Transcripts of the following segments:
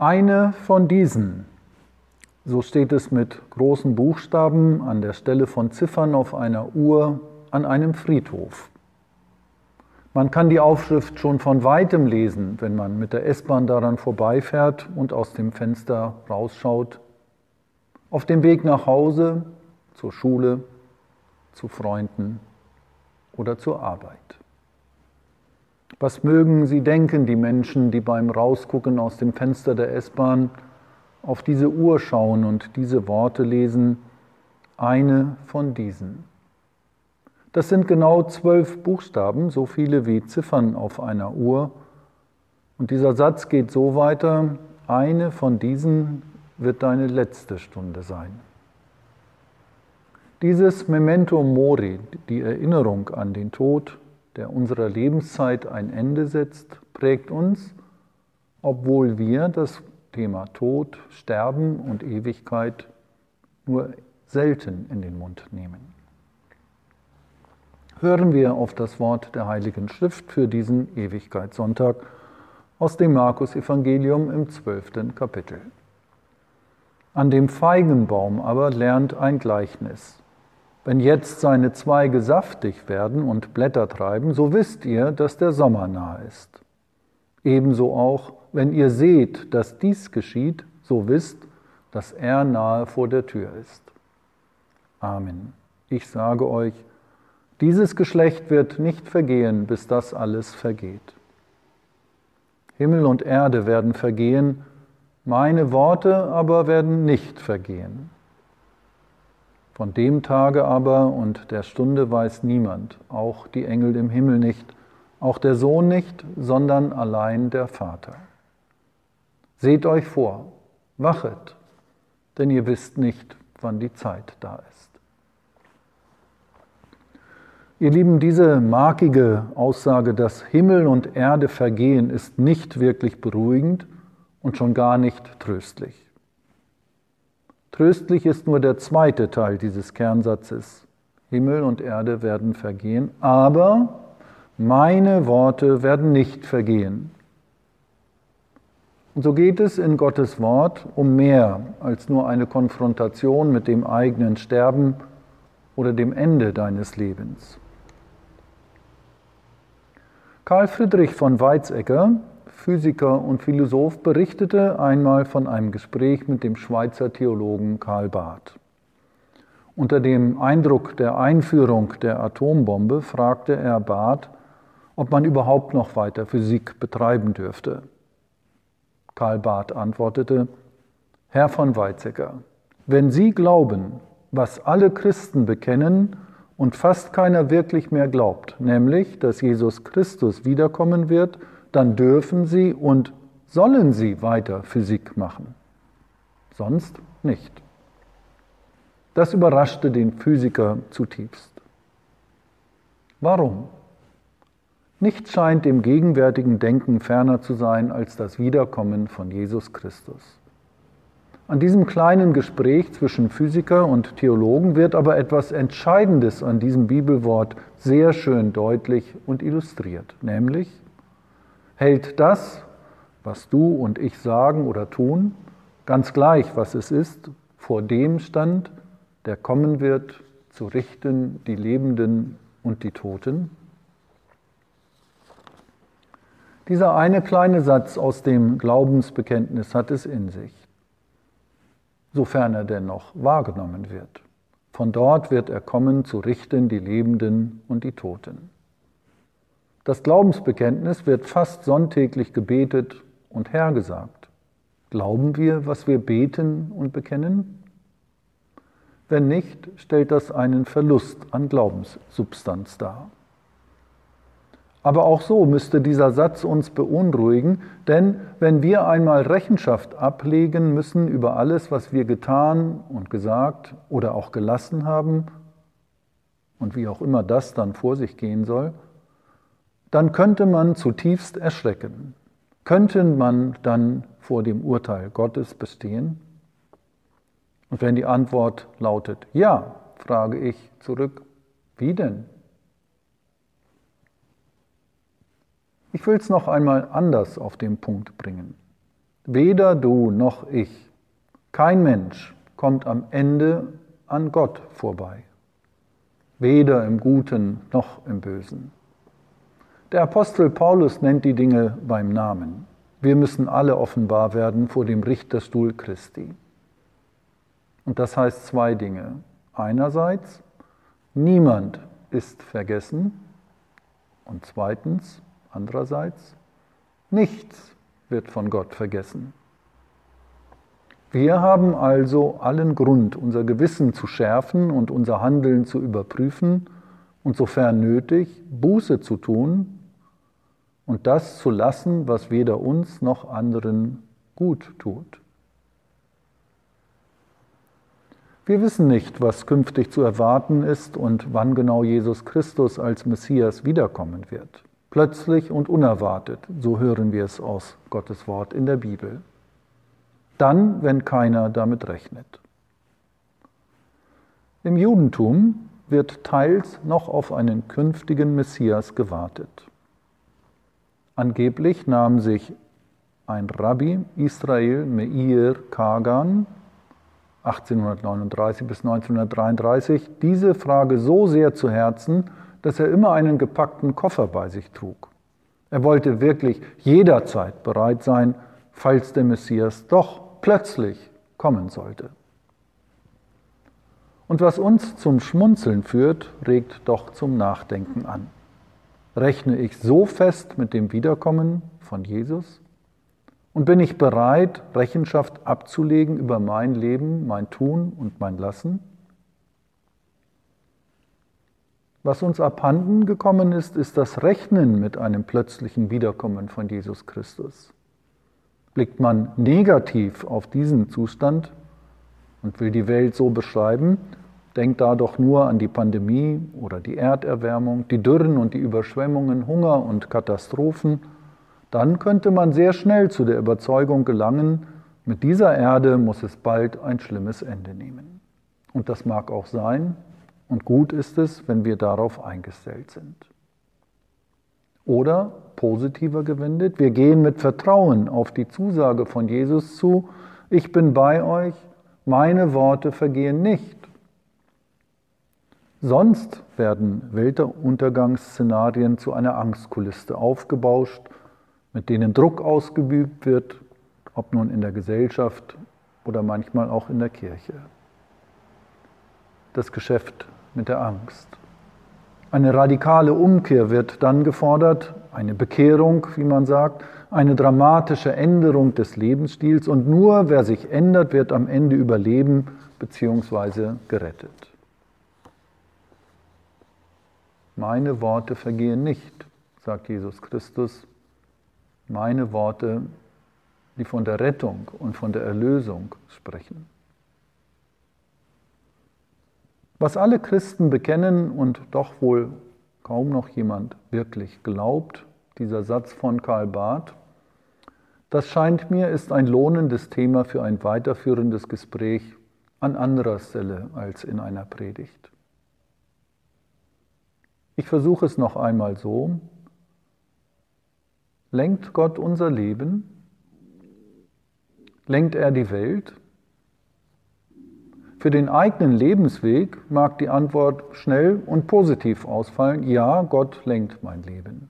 Eine von diesen, so steht es mit großen Buchstaben an der Stelle von Ziffern auf einer Uhr an einem Friedhof. Man kann die Aufschrift schon von weitem lesen, wenn man mit der S-Bahn daran vorbeifährt und aus dem Fenster rausschaut. Auf dem Weg nach Hause, zur Schule, zu Freunden oder zur Arbeit. Was mögen sie denken, die Menschen, die beim Rausgucken aus dem Fenster der S-Bahn auf diese Uhr schauen und diese Worte lesen, eine von diesen. Das sind genau zwölf Buchstaben, so viele wie Ziffern auf einer Uhr. Und dieser Satz geht so weiter, eine von diesen wird deine letzte Stunde sein. Dieses Memento Mori, die Erinnerung an den Tod, der unserer Lebenszeit ein Ende setzt, prägt uns, obwohl wir das Thema Tod, Sterben und Ewigkeit nur selten in den Mund nehmen. Hören wir auf das Wort der Heiligen Schrift für diesen Ewigkeitssonntag aus dem Markus-Evangelium im zwölften Kapitel. An dem Feigenbaum aber lernt ein Gleichnis. Wenn jetzt seine Zweige saftig werden und Blätter treiben, so wisst ihr, dass der Sommer nahe ist. Ebenso auch, wenn ihr seht, dass dies geschieht, so wisst, dass er nahe vor der Tür ist. Amen. Ich sage euch, dieses Geschlecht wird nicht vergehen, bis das alles vergeht. Himmel und Erde werden vergehen, meine Worte aber werden nicht vergehen. Von dem Tage aber und der Stunde weiß niemand, auch die Engel im Himmel nicht, auch der Sohn nicht, sondern allein der Vater. Seht euch vor, wachet, denn ihr wisst nicht, wann die Zeit da ist. Ihr Lieben, diese markige Aussage, dass Himmel und Erde vergehen, ist nicht wirklich beruhigend und schon gar nicht tröstlich. Tröstlich ist nur der zweite Teil dieses Kernsatzes. Himmel und Erde werden vergehen, aber meine Worte werden nicht vergehen. Und so geht es in Gottes Wort um mehr als nur eine Konfrontation mit dem eigenen Sterben oder dem Ende deines Lebens. Karl Friedrich von Weizsäcker Physiker und Philosoph, berichtete einmal von einem Gespräch mit dem Schweizer Theologen Karl Barth. Unter dem Eindruck der Einführung der Atombombe fragte er Barth, ob man überhaupt noch weiter Physik betreiben dürfte. Karl Barth antwortete, Herr von Weizsäcker, wenn Sie glauben, was alle Christen bekennen und fast keiner wirklich mehr glaubt, nämlich, dass Jesus Christus wiederkommen wird dann dürfen Sie und sollen Sie weiter Physik machen. Sonst nicht. Das überraschte den Physiker zutiefst. Warum? Nichts scheint dem gegenwärtigen Denken ferner zu sein als das Wiederkommen von Jesus Christus. An diesem kleinen Gespräch zwischen Physiker und Theologen wird aber etwas Entscheidendes an diesem Bibelwort sehr schön deutlich und illustriert, nämlich hält das, was du und ich sagen oder tun, ganz gleich, was es ist, vor dem stand, der kommen wird, zu richten die Lebenden und die Toten? Dieser eine kleine Satz aus dem Glaubensbekenntnis hat es in sich, sofern er denn noch wahrgenommen wird. Von dort wird er kommen, zu richten die Lebenden und die Toten. Das Glaubensbekenntnis wird fast sonntäglich gebetet und hergesagt. Glauben wir, was wir beten und bekennen? Wenn nicht, stellt das einen Verlust an Glaubenssubstanz dar. Aber auch so müsste dieser Satz uns beunruhigen, denn wenn wir einmal Rechenschaft ablegen müssen über alles, was wir getan und gesagt oder auch gelassen haben, und wie auch immer das dann vor sich gehen soll, dann könnte man zutiefst erschrecken. Könnte man dann vor dem Urteil Gottes bestehen? Und wenn die Antwort lautet ja, frage ich zurück, wie denn? Ich will es noch einmal anders auf den Punkt bringen. Weder du noch ich, kein Mensch kommt am Ende an Gott vorbei. Weder im Guten noch im Bösen. Der Apostel Paulus nennt die Dinge beim Namen. Wir müssen alle offenbar werden vor dem Richterstuhl Christi. Und das heißt zwei Dinge. Einerseits, niemand ist vergessen. Und zweitens, andererseits, nichts wird von Gott vergessen. Wir haben also allen Grund, unser Gewissen zu schärfen und unser Handeln zu überprüfen und sofern nötig Buße zu tun und das zu lassen, was weder uns noch anderen gut tut. Wir wissen nicht, was künftig zu erwarten ist und wann genau Jesus Christus als Messias wiederkommen wird. Plötzlich und unerwartet, so hören wir es aus Gottes Wort in der Bibel. Dann, wenn keiner damit rechnet. Im Judentum wird teils noch auf einen künftigen Messias gewartet. Angeblich nahm sich ein Rabbi Israel Meir Kagan 1839 bis 1933 diese Frage so sehr zu Herzen, dass er immer einen gepackten Koffer bei sich trug. Er wollte wirklich jederzeit bereit sein, falls der Messias doch plötzlich kommen sollte. Und was uns zum Schmunzeln führt, regt doch zum Nachdenken an. Rechne ich so fest mit dem Wiederkommen von Jesus? Und bin ich bereit, Rechenschaft abzulegen über mein Leben, mein Tun und mein Lassen? Was uns abhanden gekommen ist, ist das Rechnen mit einem plötzlichen Wiederkommen von Jesus Christus. Blickt man negativ auf diesen Zustand und will die Welt so beschreiben, denkt da doch nur an die Pandemie oder die Erderwärmung, die Dürren und die Überschwemmungen, Hunger und Katastrophen, dann könnte man sehr schnell zu der Überzeugung gelangen, mit dieser Erde muss es bald ein schlimmes Ende nehmen. Und das mag auch sein, und gut ist es, wenn wir darauf eingestellt sind. Oder positiver gewendet, wir gehen mit Vertrauen auf die Zusage von Jesus zu, ich bin bei euch, meine Worte vergehen nicht. Sonst werden Weltuntergangsszenarien zu einer Angstkulisse aufgebauscht mit denen Druck ausgeübt wird, ob nun in der Gesellschaft oder manchmal auch in der Kirche. Das Geschäft mit der Angst. Eine radikale Umkehr wird dann gefordert, eine Bekehrung, wie man sagt, eine dramatische Änderung des Lebensstils und nur wer sich ändert, wird am Ende überleben bzw. gerettet. Meine Worte vergehen nicht, sagt Jesus Christus meine Worte, die von der Rettung und von der Erlösung sprechen. Was alle Christen bekennen und doch wohl kaum noch jemand wirklich glaubt, dieser Satz von Karl Barth, das scheint mir ist ein lohnendes Thema für ein weiterführendes Gespräch an anderer Stelle als in einer Predigt. Ich versuche es noch einmal so, Lenkt Gott unser Leben? Lenkt er die Welt? Für den eigenen Lebensweg mag die Antwort schnell und positiv ausfallen. Ja, Gott lenkt mein Leben.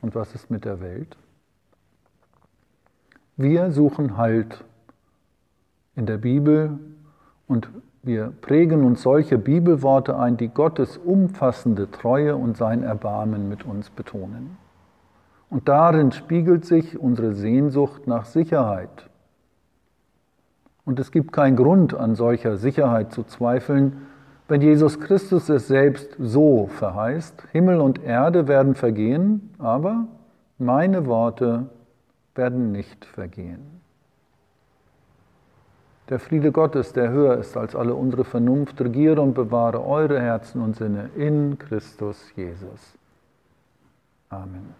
Und was ist mit der Welt? Wir suchen Halt in der Bibel und wir prägen uns solche Bibelworte ein, die Gottes umfassende Treue und sein Erbarmen mit uns betonen. Und darin spiegelt sich unsere Sehnsucht nach Sicherheit. Und es gibt keinen Grund, an solcher Sicherheit zu zweifeln, wenn Jesus Christus es selbst so verheißt, Himmel und Erde werden vergehen, aber meine Worte werden nicht vergehen. Der Friede Gottes, der höher ist als alle unsere Vernunft, regiere und bewahre eure Herzen und Sinne in Christus Jesus. Amen.